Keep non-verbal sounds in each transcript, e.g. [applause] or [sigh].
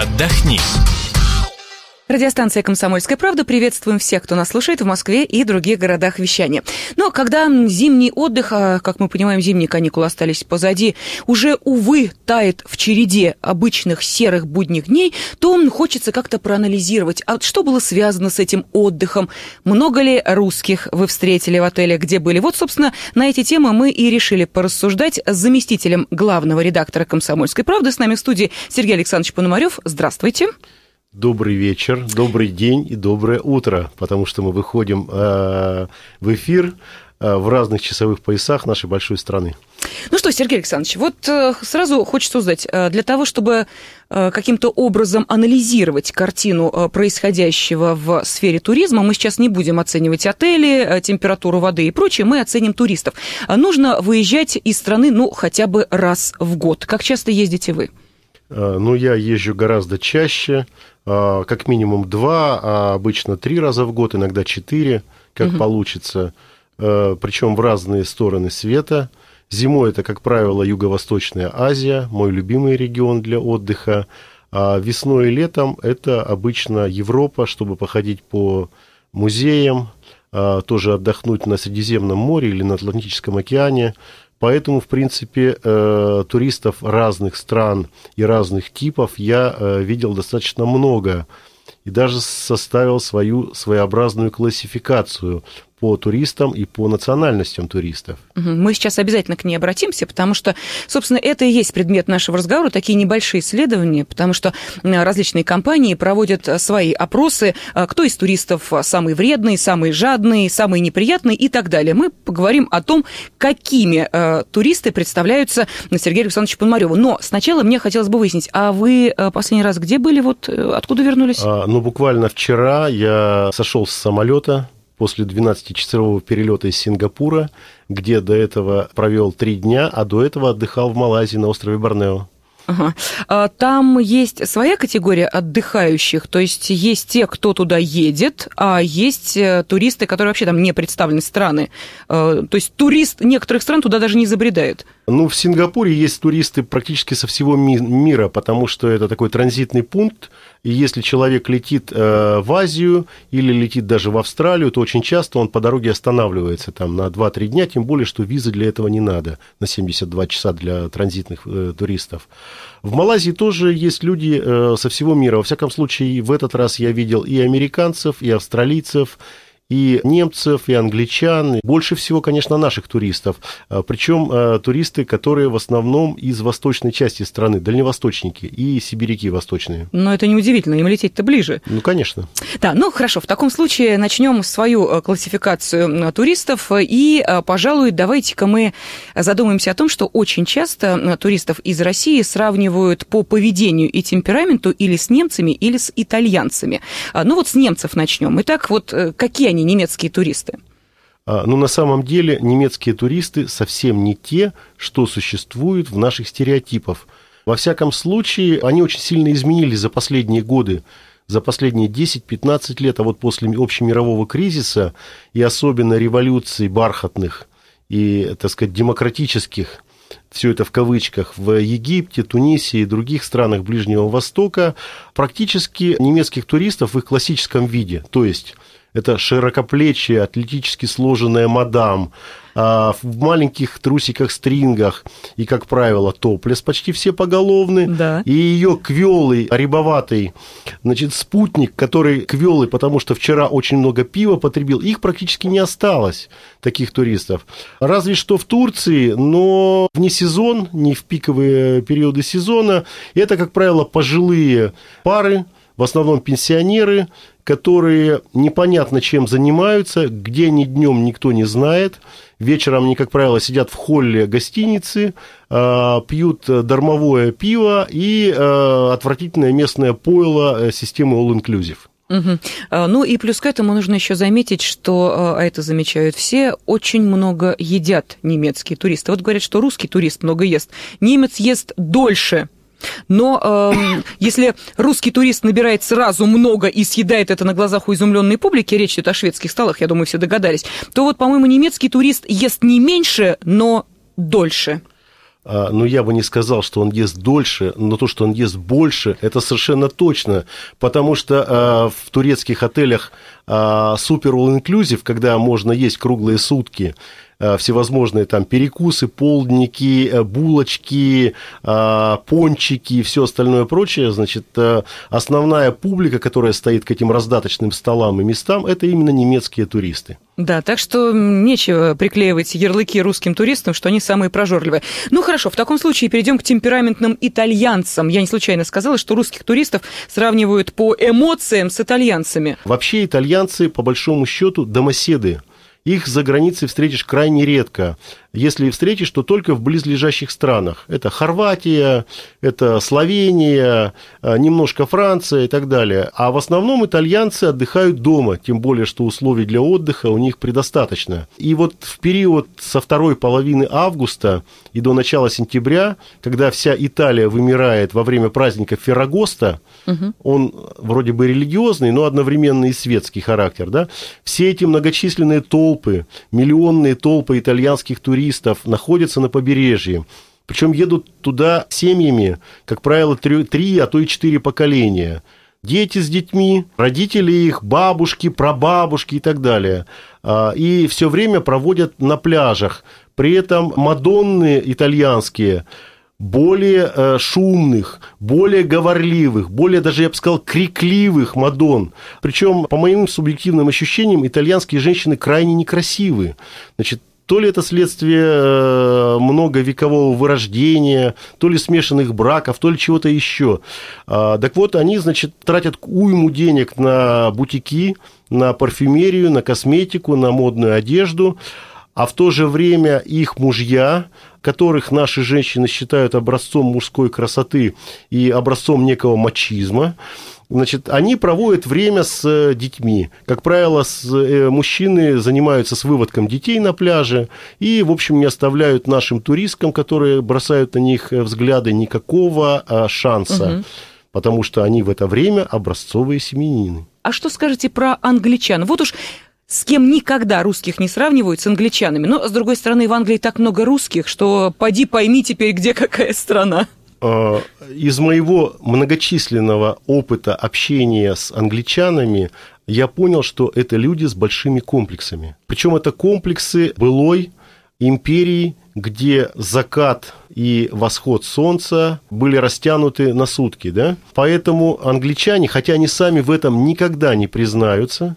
Отдохни. Радиостанция «Комсомольская правда». Приветствуем всех, кто нас слушает в Москве и других городах вещания. Но когда зимний отдых, а, как мы понимаем, зимние каникулы остались позади, уже, увы, тает в череде обычных серых будних дней, то хочется как-то проанализировать, а что было связано с этим отдыхом, много ли русских вы встретили в отеле, где были. Вот, собственно, на эти темы мы и решили порассуждать с заместителем главного редактора «Комсомольской правды». С нами в студии Сергей Александрович Пономарев. Здравствуйте. Добрый вечер, добрый день и доброе утро, потому что мы выходим э, в эфир э, в разных часовых поясах нашей большой страны. Ну что, Сергей Александрович, вот э, сразу хочется узнать, э, для того, чтобы э, каким-то образом анализировать картину э, происходящего в сфере туризма, мы сейчас не будем оценивать отели, э, температуру воды и прочее, мы оценим туристов. А нужно выезжать из страны, ну, хотя бы раз в год. Как часто ездите вы? Э, ну, я езжу гораздо чаще. Как минимум два, а обычно три раза в год, иногда четыре, как угу. получится. А, Причем в разные стороны света. Зимой это, как правило, Юго-Восточная Азия, мой любимый регион для отдыха. А весной и летом это обычно Европа, чтобы походить по музеям, тоже отдохнуть на Средиземном море или на Атлантическом океане, Поэтому, в принципе, э, туристов разных стран и разных типов я э, видел достаточно много. И даже составил свою своеобразную классификацию по туристам и по национальностям туристов. Мы сейчас обязательно к ней обратимся, потому что, собственно, это и есть предмет нашего разговора, такие небольшие исследования, потому что различные компании проводят свои опросы, а, кто из туристов самый вредный, самый жадный, самый неприятный и так далее. Мы поговорим о том, какими э, туристы представляются Сергею Александровичу Пономареву. Но сначала мне хотелось бы выяснить, а вы э, последний раз где были, вот э, откуда вернулись? А, ну, буквально вчера я сошел с самолета, после 12-часового перелета из Сингапура, где до этого провел три дня, а до этого отдыхал в Малайзии на острове Борнео. Ага. А там есть своя категория отдыхающих, то есть есть те, кто туда едет, а есть э, туристы, которые вообще там не представлены страны. Э, то есть турист некоторых стран туда даже не забредает. Ну, в Сингапуре есть туристы практически со всего мира, потому что это такой транзитный пункт, и если человек летит э, в Азию или летит даже в Австралию, то очень часто он по дороге останавливается там на 2-3 дня, тем более, что визы для этого не надо, на 72 часа для транзитных э, туристов. В Малайзии тоже есть люди э, со всего мира. Во всяком случае, в этот раз я видел и американцев, и австралийцев, и немцев, и англичан. Больше всего, конечно, наших туристов. А, Причем а, туристы, которые в основном из восточной части страны, дальневосточники и сибиряки восточные. Но это неудивительно, им лететь-то ближе. Ну, конечно. Да, ну хорошо, в таком случае начнем свою а, классификацию туристов. И, пожалуй, давайте-ка мы задумаемся о том, что очень часто туристов из России сравнивают по поведению и темпераменту или с немцами, или с итальянцами. Ну вот с немцев начнем. Итак, вот э, какие они они немецкие туристы? А, ну, на самом деле, немецкие туристы совсем не те, что существуют в наших стереотипах. Во всяком случае, они очень сильно изменились за последние годы, за последние 10-15 лет, а вот после общемирового кризиса и особенно революций бархатных и, так сказать, демократических, все это в кавычках, в Египте, Тунисе и других странах Ближнего Востока, практически немецких туристов в их классическом виде, то есть это широкоплечие, атлетически сложенная мадам, а, в маленьких трусиках-стрингах и, как правило, топлес почти все поголовны. Да. И ее квелый, рябоватый, значит, спутник, который квелый, потому что вчера очень много пива потребил, их практически не осталось, таких туристов. Разве что в Турции, но вне сезон, не в пиковые периоды сезона. Это, как правило, пожилые пары, в основном пенсионеры, которые непонятно чем занимаются, где они днем никто не знает. Вечером они, как правило, сидят в холле гостиницы, а, пьют дармовое пиво и а, отвратительное местное пойло э, системы All Inclusive. Угу. Ну и плюс к этому нужно еще заметить, что, а это замечают все, очень много едят немецкие туристы. Вот говорят, что русский турист много ест. Немец ест дольше но э, [coughs] если русский турист набирает сразу много и съедает это на глазах у изумленной публики, речь идет о шведских столах, я думаю, все догадались, то вот, по-моему, немецкий турист ест не меньше, но дольше. а, но я бы не сказал, что он ест дольше, но то, что он ест больше, это совершенно точно, потому что а, в турецких отелях а, супер all inclusive, когда можно есть круглые сутки, всевозможные там перекусы, полдники, э, булочки, э, пончики и все остальное прочее, значит, основная публика, которая стоит к этим раздаточным столам и местам, это именно немецкие туристы. Да, так что нечего приклеивать ярлыки русским туристам, что они самые прожорливые. Ну хорошо, в таком случае перейдем к темпераментным итальянцам. Я не случайно сказала, что русских туристов сравнивают по эмоциям с итальянцами. Вообще итальянцы, по большому счету, домоседы их за границей встретишь крайне редко. Если и встретишь, то только в близлежащих странах. Это Хорватия, это Словения, э, немножко Франция и так далее. А в основном итальянцы отдыхают дома, тем более, что условий для отдыха у них предостаточно. И вот в период со второй половины августа и до начала сентября, когда вся Италия вымирает во время праздника Феррагоста, угу. он вроде бы религиозный, но одновременно и светский характер, да, все эти многочисленные толпы, миллионные толпы итальянских туристов, туристов находятся на побережье. Причем едут туда семьями, как правило, три, три а то и четыре поколения. Дети с детьми, родители их, бабушки, прабабушки и так далее. А, и все время проводят на пляжах. При этом Мадонны итальянские более э, шумных, более говорливых, более даже, я бы сказал, крикливых Мадон. Причем, по моим субъективным ощущениям, итальянские женщины крайне некрасивы. Значит, то ли это следствие э, многовекового вырождения, то ли смешанных браков, то ли чего-то еще. А, так вот, они, значит, тратят уйму денег на бутики, на парфюмерию, на косметику, на модную одежду, а в то же время их мужья, которых наши женщины считают образцом мужской красоты и образцом некого мачизма, Значит, они проводят время с э, детьми. Как правило, с, э, мужчины занимаются с выводком детей на пляже и, в общем, не оставляют нашим туристкам, которые бросают на них э, взгляды, никакого а, шанса. Угу. Потому что они в это время образцовые семенины. А что скажете про англичан? Вот уж с кем никогда русских не сравнивают с англичанами. Но, с другой стороны, в Англии так много русских, что поди пойми теперь, где какая страна. Э, из моего многочисленного опыта общения с англичанами я понял, что это люди с большими комплексами. Причем это комплексы былой империи, где закат и восход солнца были растянуты на сутки. Да? Поэтому англичане, хотя они сами в этом никогда не признаются,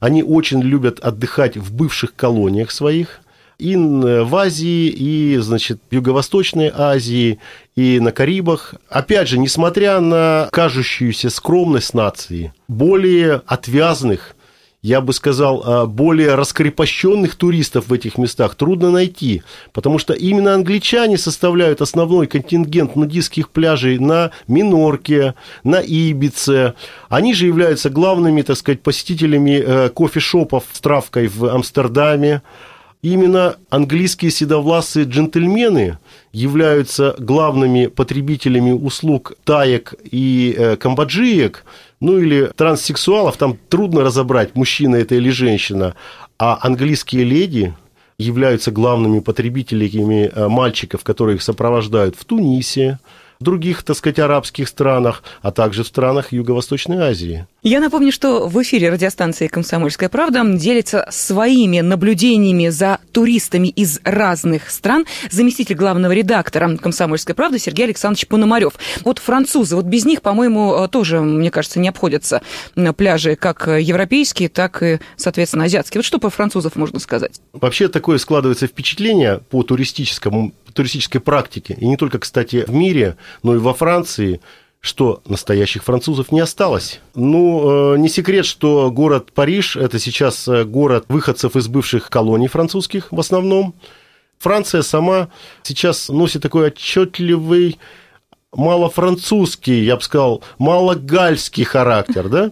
они очень любят отдыхать в бывших колониях своих – и в Азии, и, значит, Юго-Восточной Азии, и на Карибах. Опять же, несмотря на кажущуюся скромность нации, более отвязных, я бы сказал, а, более раскрепощенных туристов в этих местах трудно найти, потому что именно англичане составляют основной контингент нудистских пляжей на Минорке, на Ибице. Они же являются главными, так сказать, посетителями э, кофешопов с травкой в Амстердаме именно английские седовласые джентльмены являются главными потребителями услуг таек и э, камбоджиек, ну или транссексуалов, там трудно разобрать, мужчина это или женщина, а английские леди являются главными потребителями э, мальчиков, которые их сопровождают в Тунисе, в других, так сказать, арабских странах, а также в странах Юго-Восточной Азии. Я напомню, что в эфире радиостанции «Комсомольская правда» делится своими наблюдениями за туристами из разных стран заместитель главного редактора «Комсомольской правды» Сергей Александрович Пономарев. Вот французы, вот без них, по-моему, тоже, мне кажется, не обходятся пляжи как европейские, так и, соответственно, азиатские. Вот что про французов можно сказать? Вообще такое складывается впечатление по туристическому туристической практике, и не только, кстати, в мире, но и во Франции, что настоящих французов не осталось. Ну, э, не секрет, что город Париж – это сейчас э, город выходцев из бывших колоний французских в основном. Франция сама сейчас носит такой отчетливый малофранцузский, я бы сказал, малогальский характер, да?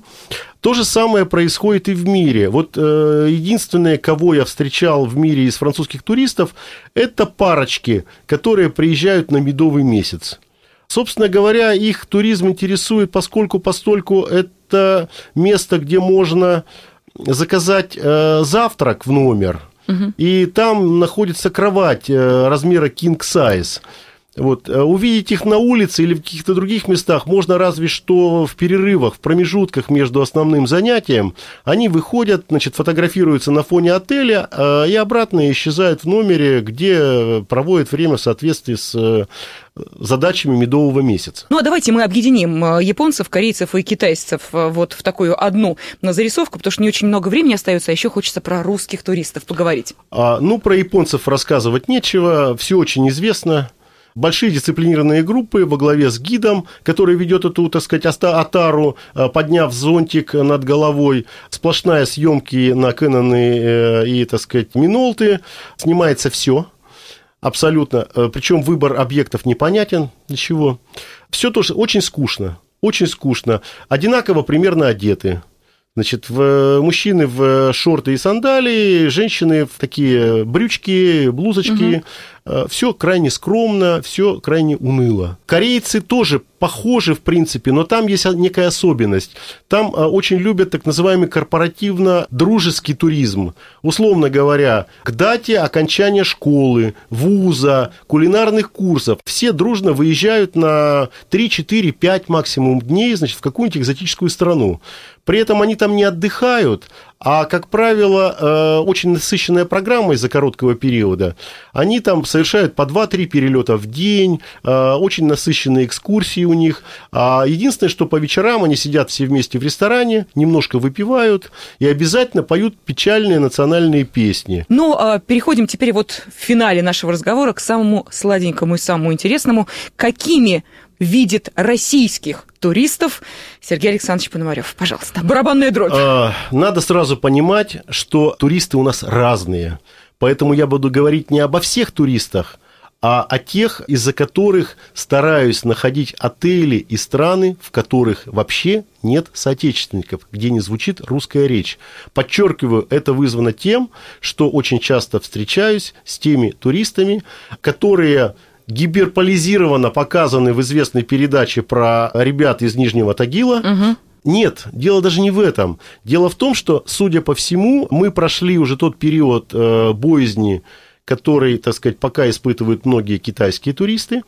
То же самое происходит и в мире. Вот э, единственное, кого я встречал в мире из французских туристов, это парочки, которые приезжают на медовый месяц. Собственно говоря, их туризм интересует, поскольку постольку это место, где можно заказать э, завтрак в номер, угу. и там находится кровать э, размера king size. Вот. Э, увидеть их на улице или в каких-то других местах можно разве что в перерывах, в промежутках между основным занятием. Они выходят, значит, фотографируются на фоне отеля э, и обратно исчезают в номере, где проводят время в соответствии с э, задачами медового месяца. Ну, а давайте мы объединим японцев, корейцев и китайцев вот в такую одну зарисовку, потому что не очень много времени остается, а еще хочется про русских туристов поговорить. А, ну, про японцев рассказывать нечего, все очень известно большие дисциплинированные группы во главе с гидом, который ведет эту, так сказать, атару, э, подняв зонтик над головой, сплошная съемки на Кэноны э, и, так сказать, Минолты, снимается все, абсолютно, э, причем выбор объектов непонятен, для чего. Все тоже очень скучно, очень скучно, одинаково примерно одеты, Значит, в, мужчины в шорты и сандалии, женщины в такие брючки, блузочки. Э, все крайне скромно, все крайне уныло. Корейцы тоже похожи, в принципе, но там есть некая особенность. Там э, очень любят так называемый корпоративно-дружеский туризм. Условно говоря, к дате окончания школы, вуза, кулинарных курсов все дружно выезжают на 3, 4, 5 максимум дней, значит, в какую-нибудь экзотическую страну. При этом они там не отдыхают, а, как правило, э, очень насыщенная программа из-за короткого периода. Они там совершают по 2-3 перелета в день, э, очень насыщенные экскурсии у них. А единственное, что по вечерам они сидят все вместе в ресторане, немножко выпивают и обязательно поют печальные национальные песни. Ну, а переходим теперь вот в финале нашего разговора к самому сладенькому и самому интересному. Какими видит российских туристов. Сергей Александрович Пономарев, пожалуйста, барабанная дробь. А, надо сразу понимать, что туристы у нас разные. Поэтому я буду говорить не обо всех туристах, а о тех, из-за которых стараюсь находить отели и страны, в которых вообще нет соотечественников, где не звучит русская речь. Подчеркиваю, это вызвано тем, что очень часто встречаюсь с теми туристами, которые гиперполизированно показаны в известной передаче про ребят из Нижнего Тагила. Угу. Нет, дело даже не в этом. Дело в том, что, судя по всему, мы прошли уже тот период э, боязни, который, так сказать, пока испытывают многие китайские туристы,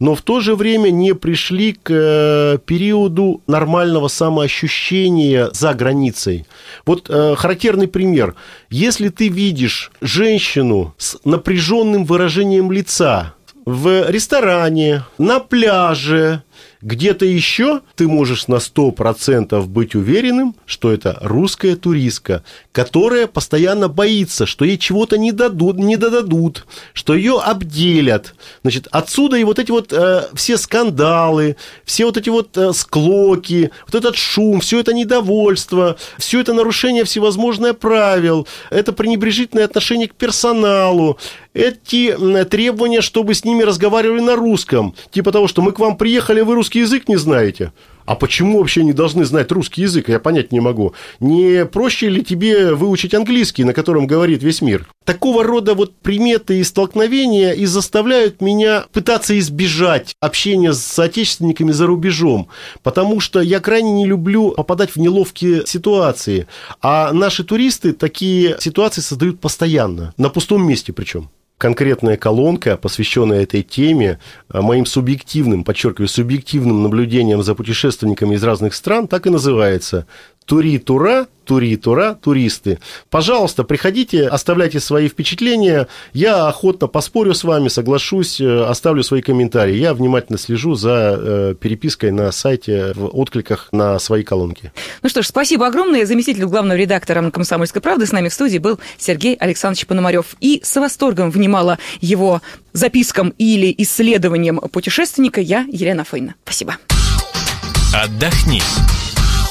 но в то же время не пришли к э, периоду нормального самоощущения за границей. Вот э, характерный пример. Если ты видишь женщину с напряженным выражением лица, в ресторане, на пляже, где-то еще ты можешь на 100% быть уверенным, что это русская туристка, которая постоянно боится, что ей чего-то не дадут, не додадут, что ее обделят. Значит, отсюда и вот эти вот э, все скандалы, все вот эти вот э, склоки, вот этот шум, все это недовольство, все это нарушение всевозможных правил, это пренебрежительное отношение к персоналу, эти требования, чтобы с ними разговаривали на русском, типа того, что мы к вам приехали, вы русский язык не знаете. А почему вообще не должны знать русский язык, я понять не могу. Не проще ли тебе выучить английский, на котором говорит весь мир? Такого рода вот приметы и столкновения и заставляют меня пытаться избежать общения с соотечественниками за рубежом, потому что я крайне не люблю попадать в неловкие ситуации. А наши туристы такие ситуации создают постоянно, на пустом месте причем конкретная колонка, посвященная этой теме, а, моим субъективным, подчеркиваю, субъективным наблюдением за путешественниками из разных стран, так и называется Тури-тура, тури-тура, туристы. Пожалуйста, приходите, оставляйте свои впечатления. Я охотно поспорю с вами, соглашусь, э, оставлю свои комментарии. Я внимательно слежу за э, перепиской на сайте, в откликах на свои колонки. Ну что ж, спасибо огромное. Заместитель главного редактора «Комсомольской правды» с нами в студии был Сергей Александрович Пономарев. И с восторгом внимала его запискам или исследованиям путешественника я, Елена Фейна. Спасибо. Отдохни.